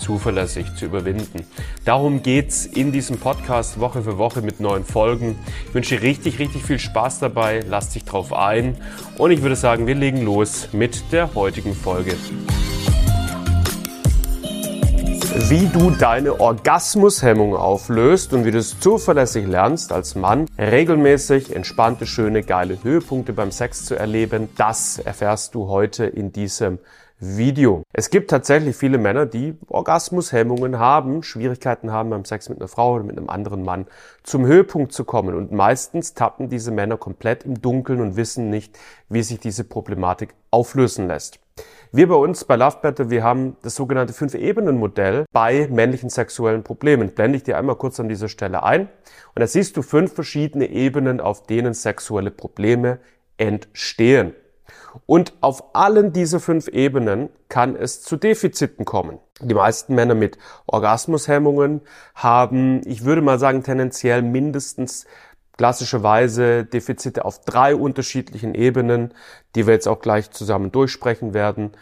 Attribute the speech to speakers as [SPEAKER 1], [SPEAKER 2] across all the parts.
[SPEAKER 1] zuverlässig zu überwinden. Darum geht's in diesem Podcast Woche für Woche mit neuen Folgen. Ich wünsche dir richtig, richtig viel Spaß dabei. Lass dich drauf ein. Und ich würde sagen, wir legen los mit der heutigen Folge. Wie du deine Orgasmushemmung auflöst und wie du es zuverlässig lernst, als Mann regelmäßig entspannte, schöne, geile Höhepunkte beim Sex zu erleben, das erfährst du heute in diesem Video. Es gibt tatsächlich viele Männer, die Orgasmushemmungen haben, Schwierigkeiten haben beim Sex mit einer Frau oder mit einem anderen Mann zum Höhepunkt zu kommen. Und meistens tappen diese Männer komplett im Dunkeln und wissen nicht, wie sich diese Problematik auflösen lässt. Wir bei uns bei Love Better, wir haben das sogenannte Fünf-Ebenen-Modell bei männlichen sexuellen Problemen. Blende ich dir einmal kurz an dieser Stelle ein. Und da siehst du fünf verschiedene Ebenen, auf denen sexuelle Probleme entstehen. Und auf allen diese fünf Ebenen kann es zu Defiziten kommen. Die meisten Männer mit Orgasmushemmungen haben, ich würde mal sagen, tendenziell mindestens klassischerweise Defizite auf drei unterschiedlichen Ebenen, die wir jetzt auch gleich zusammen durchsprechen werden.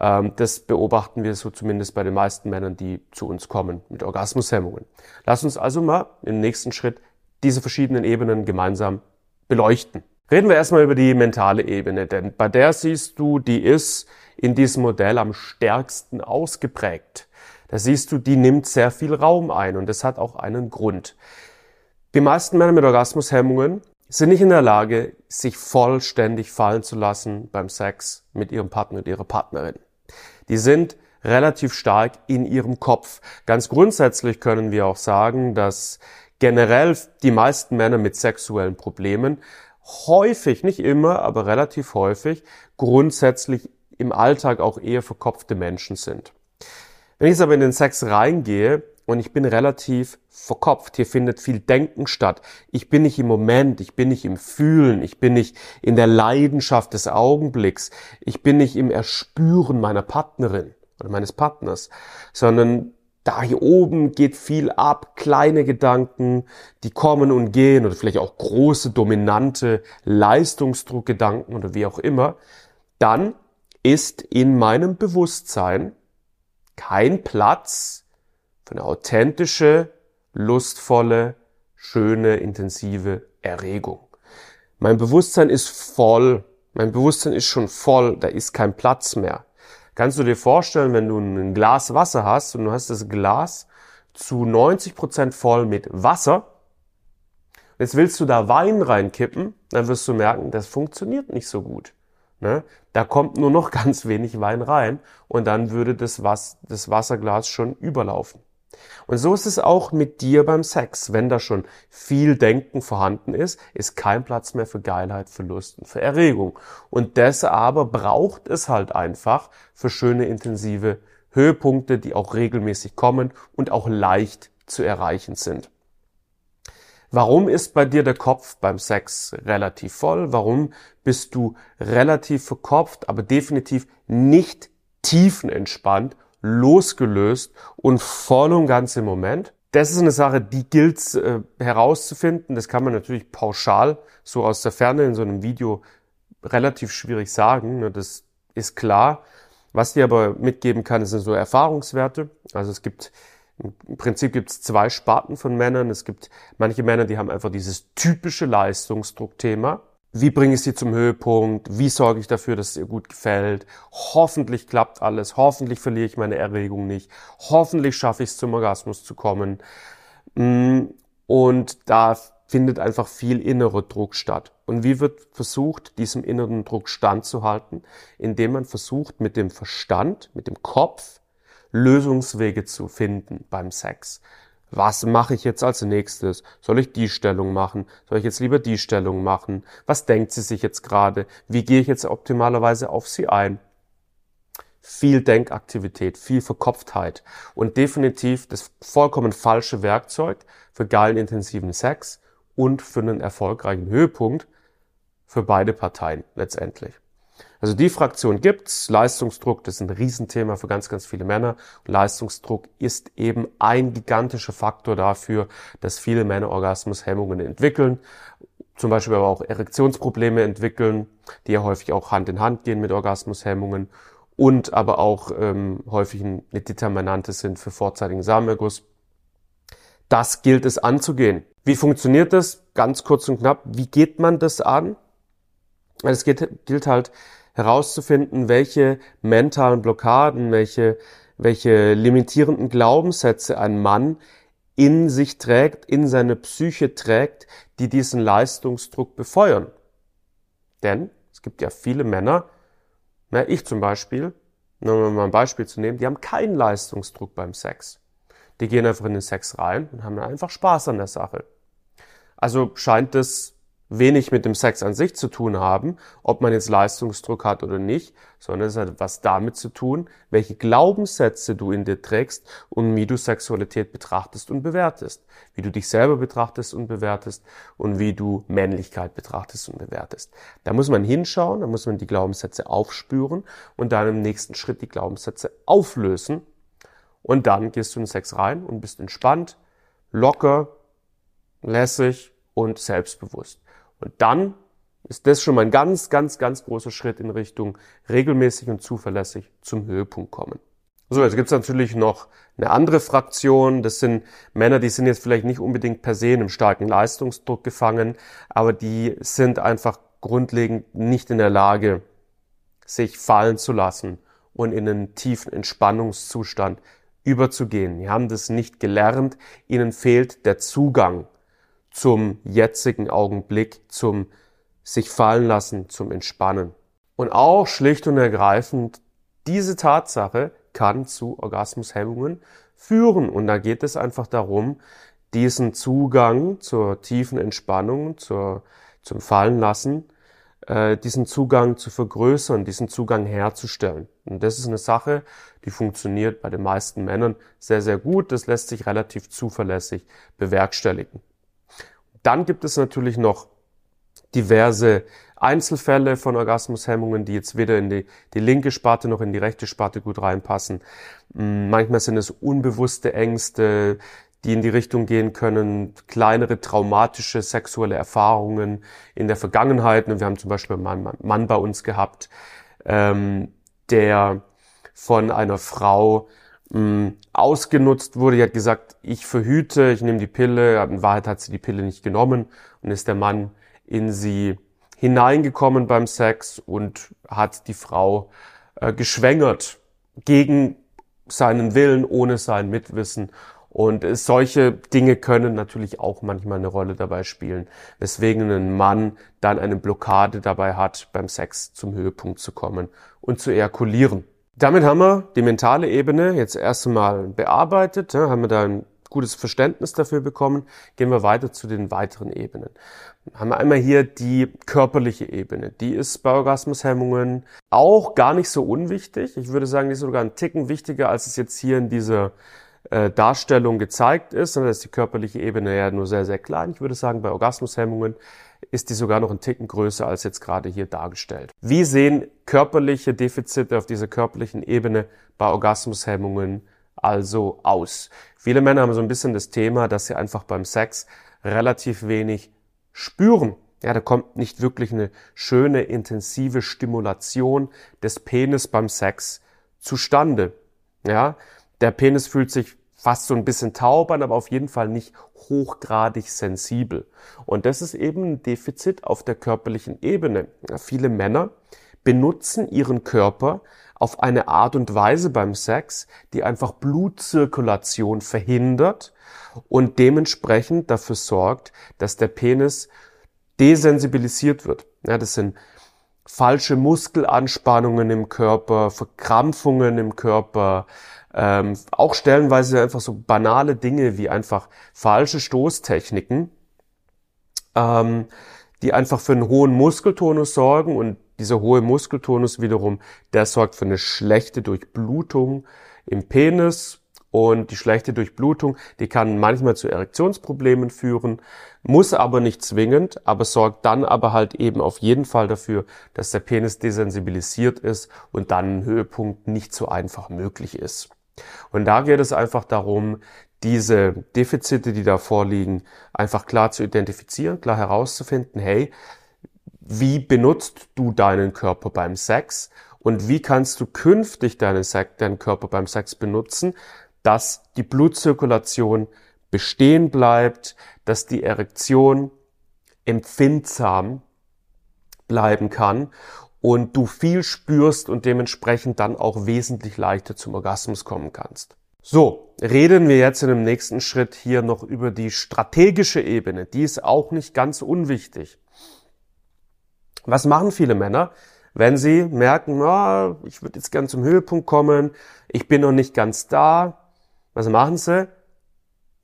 [SPEAKER 1] Ähm, das beobachten wir so zumindest bei den meisten Männern, die zu uns kommen mit Orgasmushemmungen. Lass uns also mal im nächsten Schritt diese verschiedenen Ebenen gemeinsam beleuchten. Reden wir erstmal über die mentale Ebene, denn bei der siehst du, die ist in diesem Modell am stärksten ausgeprägt. Da siehst du, die nimmt sehr viel Raum ein und das hat auch einen Grund. Die meisten Männer mit Orgasmushemmungen sind nicht in der Lage, sich vollständig fallen zu lassen beim Sex mit ihrem Partner und ihrer Partnerin. Die sind relativ stark in ihrem Kopf. Ganz grundsätzlich können wir auch sagen, dass generell die meisten Männer mit sexuellen Problemen häufig, nicht immer, aber relativ häufig, grundsätzlich im Alltag auch eher verkopfte Menschen sind. Wenn ich jetzt aber in den Sex reingehe und ich bin relativ verkopft, hier findet viel Denken statt. Ich bin nicht im Moment, ich bin nicht im Fühlen, ich bin nicht in der Leidenschaft des Augenblicks, ich bin nicht im Erspüren meiner Partnerin oder meines Partners, sondern da hier oben geht viel ab, kleine Gedanken, die kommen und gehen oder vielleicht auch große, dominante Leistungsdruckgedanken oder wie auch immer, dann ist in meinem Bewusstsein kein Platz für eine authentische, lustvolle, schöne, intensive Erregung. Mein Bewusstsein ist voll, mein Bewusstsein ist schon voll, da ist kein Platz mehr. Kannst du dir vorstellen, wenn du ein Glas Wasser hast und du hast das Glas zu 90 Prozent voll mit Wasser, jetzt willst du da Wein reinkippen, dann wirst du merken, das funktioniert nicht so gut. Ne? Da kommt nur noch ganz wenig Wein rein und dann würde das, Was das Wasserglas schon überlaufen. Und so ist es auch mit dir beim Sex. Wenn da schon viel Denken vorhanden ist, ist kein Platz mehr für Geilheit, für Lust und für Erregung. Und das aber braucht es halt einfach für schöne, intensive Höhepunkte, die auch regelmäßig kommen und auch leicht zu erreichen sind. Warum ist bei dir der Kopf beim Sex relativ voll? Warum bist du relativ verkopft, aber definitiv nicht tiefenentspannt losgelöst und voll und ganz im Moment. Das ist eine Sache, die gilt äh, herauszufinden. Das kann man natürlich pauschal so aus der Ferne in so einem Video relativ schwierig sagen. Ne? Das ist klar. Was dir aber mitgeben kann, sind so Erfahrungswerte. Also es gibt im Prinzip gibt es zwei Sparten von Männern. Es gibt manche Männer, die haben einfach dieses typische Leistungsdruckthema. Wie bringe ich sie zum Höhepunkt? Wie sorge ich dafür, dass es ihr gut gefällt? Hoffentlich klappt alles. Hoffentlich verliere ich meine Erregung nicht. Hoffentlich schaffe ich es zum Orgasmus zu kommen. Mm, und da findet einfach viel innerer Druck statt. Und wie wird versucht, diesem inneren Druck standzuhalten? Indem man versucht, mit dem Verstand, mit dem Kopf Lösungswege zu finden beim Sex was mache ich jetzt als nächstes? Soll ich die Stellung machen? Soll ich jetzt lieber die Stellung machen? Was denkt sie sich jetzt gerade? Wie gehe ich jetzt optimalerweise auf sie ein? Viel Denkaktivität, viel Verkopftheit und definitiv das vollkommen falsche Werkzeug für geilen intensiven Sex und für einen erfolgreichen Höhepunkt für beide Parteien letztendlich. Also die Fraktion gibt's. Leistungsdruck, das ist ein Riesenthema für ganz, ganz viele Männer. Leistungsdruck ist eben ein gigantischer Faktor dafür, dass viele Männer Orgasmushemmungen entwickeln. Zum Beispiel aber auch Erektionsprobleme entwickeln, die ja häufig auch Hand in Hand gehen mit Orgasmushemmungen und aber auch ähm, häufig eine Determinante sind für vorzeitigen Samenerguss. Das gilt es anzugehen. Wie funktioniert das? Ganz kurz und knapp. Wie geht man das an? Es gilt halt herauszufinden, welche mentalen Blockaden, welche, welche limitierenden Glaubenssätze ein Mann in sich trägt, in seine Psyche trägt, die diesen Leistungsdruck befeuern. Denn es gibt ja viele Männer, na, ich zum Beispiel, nur um mal ein Beispiel zu nehmen, die haben keinen Leistungsdruck beim Sex. Die gehen einfach in den Sex rein und haben einfach Spaß an der Sache. Also scheint es wenig mit dem Sex an sich zu tun haben, ob man jetzt Leistungsdruck hat oder nicht, sondern es hat was damit zu tun, welche Glaubenssätze du in dir trägst und wie du Sexualität betrachtest und bewertest, wie du dich selber betrachtest und bewertest und wie du Männlichkeit betrachtest und bewertest. Da muss man hinschauen, da muss man die Glaubenssätze aufspüren und dann im nächsten Schritt die Glaubenssätze auflösen und dann gehst du in den Sex rein und bist entspannt, locker, lässig und selbstbewusst. Und dann ist das schon mal ein ganz, ganz, ganz großer Schritt in Richtung regelmäßig und zuverlässig zum Höhepunkt kommen. So, jetzt gibt's natürlich noch eine andere Fraktion. Das sind Männer, die sind jetzt vielleicht nicht unbedingt per se in einem starken Leistungsdruck gefangen, aber die sind einfach grundlegend nicht in der Lage, sich fallen zu lassen und in einen tiefen Entspannungszustand überzugehen. Die haben das nicht gelernt. Ihnen fehlt der Zugang zum jetzigen Augenblick, zum sich fallen lassen, zum Entspannen. Und auch schlicht und ergreifend, diese Tatsache kann zu Orgasmushemmungen führen. Und da geht es einfach darum, diesen Zugang zur tiefen Entspannung, zur, zum Fallenlassen, äh, diesen Zugang zu vergrößern, diesen Zugang herzustellen. Und das ist eine Sache, die funktioniert bei den meisten Männern sehr, sehr gut. Das lässt sich relativ zuverlässig bewerkstelligen. Dann gibt es natürlich noch diverse Einzelfälle von Orgasmushemmungen, die jetzt weder in die, die linke Sparte noch in die rechte Sparte gut reinpassen. Mm, manchmal sind es unbewusste Ängste, die in die Richtung gehen können, kleinere traumatische sexuelle Erfahrungen in der Vergangenheit. Wir haben zum Beispiel einen Mann bei uns gehabt, ähm, der von einer Frau mh, ausgenutzt wurde. Die hat gesagt, ich verhüte, ich nehme die Pille. In Wahrheit hat sie die Pille nicht genommen und ist der Mann in sie hineingekommen beim Sex und hat die Frau äh, geschwängert gegen seinen Willen, ohne sein Mitwissen. Und solche Dinge können natürlich auch manchmal eine Rolle dabei spielen, weswegen ein Mann dann eine Blockade dabei hat, beim Sex zum Höhepunkt zu kommen und zu ejakulieren. Damit haben wir die mentale Ebene jetzt erst einmal bearbeitet, haben wir da ein gutes Verständnis dafür bekommen. Gehen wir weiter zu den weiteren Ebenen. Haben wir einmal hier die körperliche Ebene. Die ist bei Orgasmushemmungen auch gar nicht so unwichtig. Ich würde sagen, die ist sogar ein Ticken wichtiger, als es jetzt hier in dieser äh, Darstellung gezeigt ist. Und da ist die körperliche Ebene ja nur sehr, sehr klein. Ich würde sagen, bei Orgasmushemmungen ist die sogar noch ein Ticken größer als jetzt gerade hier dargestellt. Wie sehen körperliche Defizite auf dieser körperlichen Ebene bei Orgasmushemmungen also aus? Viele Männer haben so ein bisschen das Thema, dass sie einfach beim Sex relativ wenig spüren. Ja, da kommt nicht wirklich eine schöne, intensive Stimulation des Penis beim Sex zustande. Ja, der Penis fühlt sich fast so ein bisschen taub an, aber auf jeden Fall nicht hochgradig sensibel. Und das ist eben ein Defizit auf der körperlichen Ebene. Viele Männer benutzen ihren Körper auf eine Art und Weise beim Sex, die einfach Blutzirkulation verhindert und dementsprechend dafür sorgt, dass der Penis desensibilisiert wird. Ja, das sind falsche Muskelanspannungen im Körper, Verkrampfungen im Körper, ähm, auch stellenweise einfach so banale Dinge wie einfach falsche Stoßtechniken, ähm, die einfach für einen hohen Muskeltonus sorgen und dieser hohe Muskeltonus wiederum, der sorgt für eine schlechte Durchblutung im Penis Und die schlechte Durchblutung, die kann manchmal zu Erektionsproblemen führen, muss aber nicht zwingend, aber sorgt dann aber halt eben auf jeden Fall dafür, dass der Penis desensibilisiert ist und dann ein Höhepunkt nicht so einfach möglich ist. Und da geht es einfach darum, diese Defizite, die da vorliegen, einfach klar zu identifizieren, klar herauszufinden, hey, wie benutzt du deinen Körper beim Sex und wie kannst du künftig deinen, Sex, deinen Körper beim Sex benutzen, dass die Blutzirkulation bestehen bleibt, dass die Erektion empfindsam bleiben kann und du viel spürst und dementsprechend dann auch wesentlich leichter zum Orgasmus kommen kannst. So, reden wir jetzt in dem nächsten Schritt hier noch über die strategische Ebene. Die ist auch nicht ganz unwichtig. Was machen viele Männer, wenn sie merken, oh, ich würde jetzt gern zum Höhepunkt kommen, ich bin noch nicht ganz da? Was machen sie?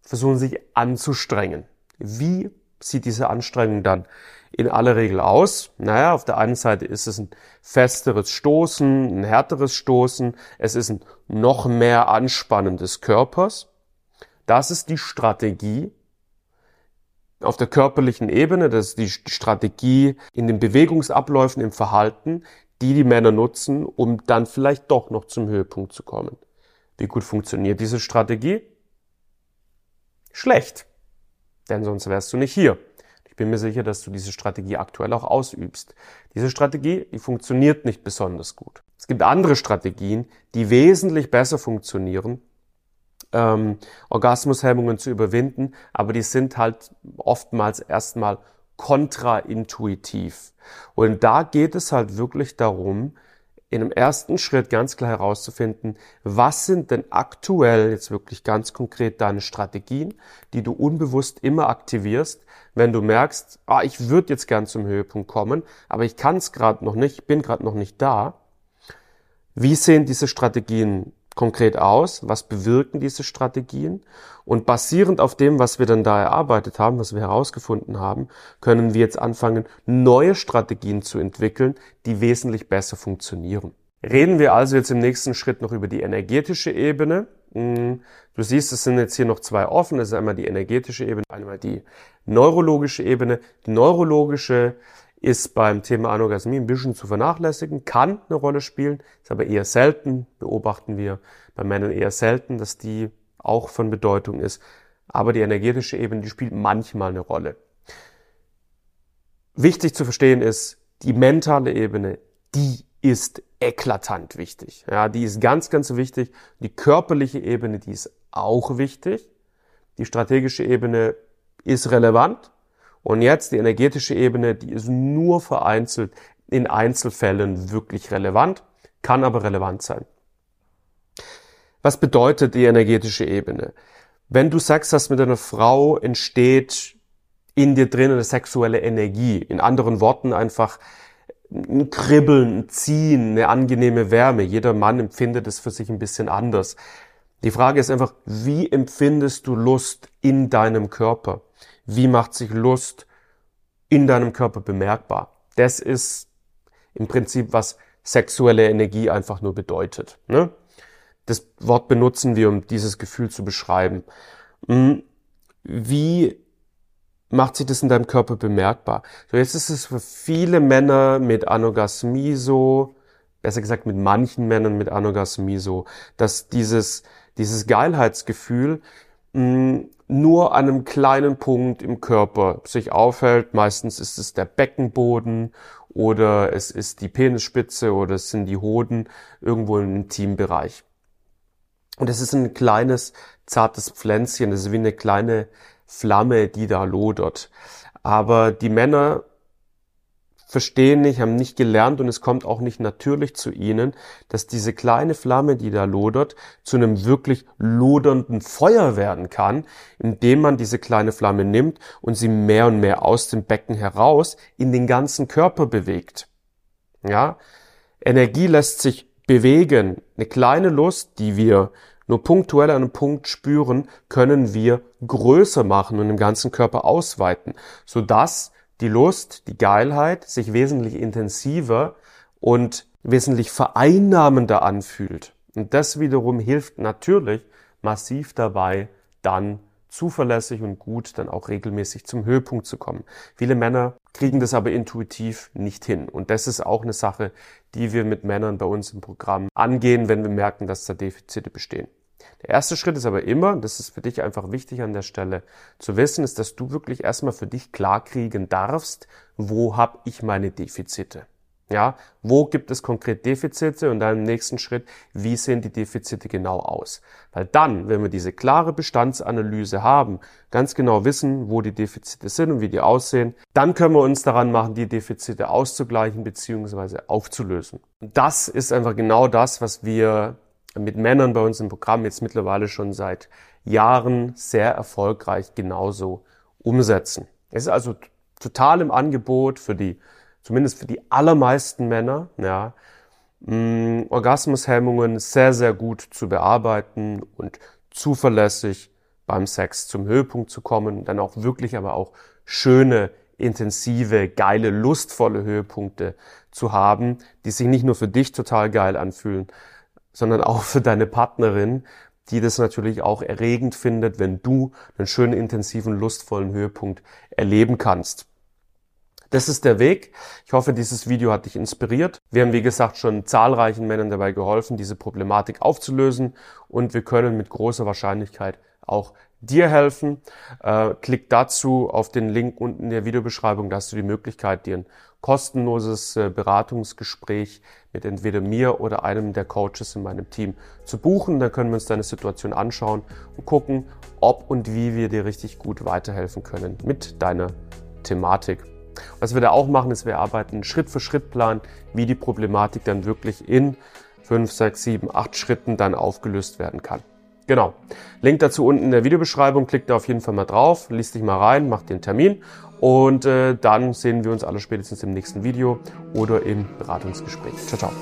[SPEAKER 1] Versuchen sich anzustrengen. Wie sieht diese Anstrengung dann in aller Regel aus? Naja, auf der einen Seite ist es ein festeres Stoßen, ein härteres Stoßen, es ist ein noch mehr Anspannen des Körpers. Das ist die Strategie, auf der körperlichen Ebene, das ist die Strategie in den Bewegungsabläufen, im Verhalten, die die Männer nutzen, um dann vielleicht doch noch zum Höhepunkt zu kommen. Wie gut funktioniert diese Strategie? Schlecht. Denn sonst wärst du nicht hier. Ich bin mir sicher, dass du diese Strategie aktuell auch ausübst. Diese Strategie, die funktioniert nicht besonders gut. Es gibt andere Strategien, die wesentlich besser funktionieren ähm, Orgasmushemmungen zu überwinden, aber die sind halt oftmals erstmal kontraintuitiv. Und da geht es halt wirklich darum, in einem ersten Schritt ganz klar herauszufinden, was sind denn aktuell jetzt wirklich ganz konkret deine Strategien, die du unbewusst immer aktivierst, wenn du merkst, ah, ich würde jetzt gern zum Höhepunkt kommen, aber ich kann es gerade noch nicht, bin gerade noch nicht da. Wie sehen diese Strategien konkret aus? Was bewirken diese Strategien? Und basierend auf dem, was wir dann da erarbeitet haben, was wir herausgefunden haben, können wir jetzt anfangen, neue Strategien zu entwickeln, die wesentlich besser funktionieren. Reden wir also jetzt im nächsten Schritt noch über die energetische Ebene. Hm, du siehst, es sind jetzt hier noch zwei offen. Das ist einmal die energetische Ebene, einmal die neurologische Ebene. Die neurologische ist beim Thema Anorgasmie ein bisschen zu vernachlässigen, kann eine Rolle spielen, ist aber eher selten, beobachten wir bei Männern eher selten, dass die auch von Bedeutung ist. Aber die energetische Ebene, die spielt manchmal eine Rolle. Wichtig zu verstehen ist, die mentale Ebene, die ist eklatant wichtig. Ja, die ist ganz, ganz wichtig. Die körperliche Ebene, die ist auch wichtig. Die strategische Ebene ist relevant, und jetzt die energetische Ebene, die ist nur vereinzelt in Einzelfällen wirklich relevant, kann aber relevant sein. Was bedeutet die energetische Ebene? Wenn du Sex hast mit einer Frau, entsteht in dir drin eine sexuelle Energie. In anderen Worten einfach ein Kribbeln, ein Ziehen, eine angenehme Wärme. Jeder Mann empfindet es für sich ein bisschen anders. Die Frage ist einfach, wie empfindest du Lust in deinem Körper? Wie macht sich Lust in deinem Körper bemerkbar? Das ist im Prinzip, was sexuelle Energie einfach nur bedeutet. Ne? Das Wort benutzen wir, um dieses Gefühl zu beschreiben. Hm, wie macht sich das in deinem Körper bemerkbar? So, jetzt ist es für viele Männer mit Anorgasmie so, besser gesagt mit manchen Männern mit Anorgasmie so, dass dieses, dieses Geilheitsgefühl nur an einem kleinen Punkt im Körper sich aufhält. Meistens ist es der Beckenboden oder es ist die Penisspitze oder es sind die Hoden irgendwo im Intimbereich. Und es ist ein kleines, zartes Pflänzchen, es ist wie eine kleine Flamme, die da lodert. Aber die Männer verstehen nicht, haben nicht gelernt und es kommt auch nicht natürlich zu ihnen, dass diese kleine Flamme, die da lodert, zu einem wirklich lodernden Feuer werden kann, indem man diese kleine Flamme nimmt und sie mehr und mehr aus dem Becken heraus in den ganzen Körper bewegt. Ja? Energie lässt sich bewegen. Eine kleine Lust, die wir nur punktuell an einem Punkt spüren, können wir größer machen und im ganzen Körper ausweiten, sodass die Lust, die Geilheit sich wesentlich intensiver und wesentlich vereinnahmender anfühlt. Und das wiederum hilft natürlich massiv dabei, dann zuverlässig und gut dann auch regelmäßig zum Höhepunkt zu kommen. Viele Männer kriegen das aber intuitiv nicht hin. Und das ist auch eine Sache, die wir mit Männern bei uns im Programm angehen, wenn wir merken, dass da Defizite bestehen. Der erste Schritt ist aber immer, das ist für dich einfach wichtig an der Stelle zu wissen, ist, dass du wirklich erstmal für dich klarkriegen darfst, wo habe ich meine Defizite. Ja, wo gibt es konkret Defizite und dann im nächsten Schritt, wie sehen die Defizite genau aus? Weil dann, wenn wir diese klare Bestandsanalyse haben, ganz genau wissen, wo die Defizite sind und wie die aussehen, dann können wir uns daran machen, die Defizite auszugleichen bzw. aufzulösen. Und das ist einfach genau das, was wir mit Männern bei uns im Programm jetzt mittlerweile schon seit Jahren sehr erfolgreich genauso umsetzen. Es ist also total im Angebot für die zumindest für die allermeisten Männer, ja, mm, Orgasmushemmungen sehr, sehr gut zu bearbeiten und zuverlässig beim Sex zum Höhepunkt zu kommen, dann auch wirklich aber auch schöne, intensive, geile, lustvolle Höhepunkte zu haben, die sich nicht nur für dich total geil anfühlen, sondern auch für deine Partnerin, die das natürlich auch erregend findet, wenn du einen schönen, intensiven, lustvollen Höhepunkt erleben kannst. Das ist der Weg. Ich hoffe, dieses Video hat dich inspiriert. Wir haben, wie gesagt, schon zahlreichen Männern dabei geholfen, diese Problematik aufzulösen und wir können mit großer Wahrscheinlichkeit auch dir helfen. Äh, klick dazu auf den Link unten in der Videobeschreibung, da hast du die Möglichkeit, dir ein kostenloses äh, Beratungsgespräch mit entweder mir oder einem der Coaches in meinem Team zu buchen. Dann können wir uns deine Situation anschauen und gucken, ob und wie wir dir richtig gut weiterhelfen können mit deiner Thematik. Was wir da auch machen, ist, wir arbeiten Schritt für Schritt Plan, wie die Problematik dann wirklich in 5, 6, 7, 8 Schritten dann aufgelöst werden kann. Genau. Link dazu unten in der Videobeschreibung. Klick da auf jeden Fall mal drauf, liest dich mal rein, mach den Termin und äh, dann sehen wir uns alle spätestens im nächsten Video oder im Beratungsgespräch. Ciao, ciao.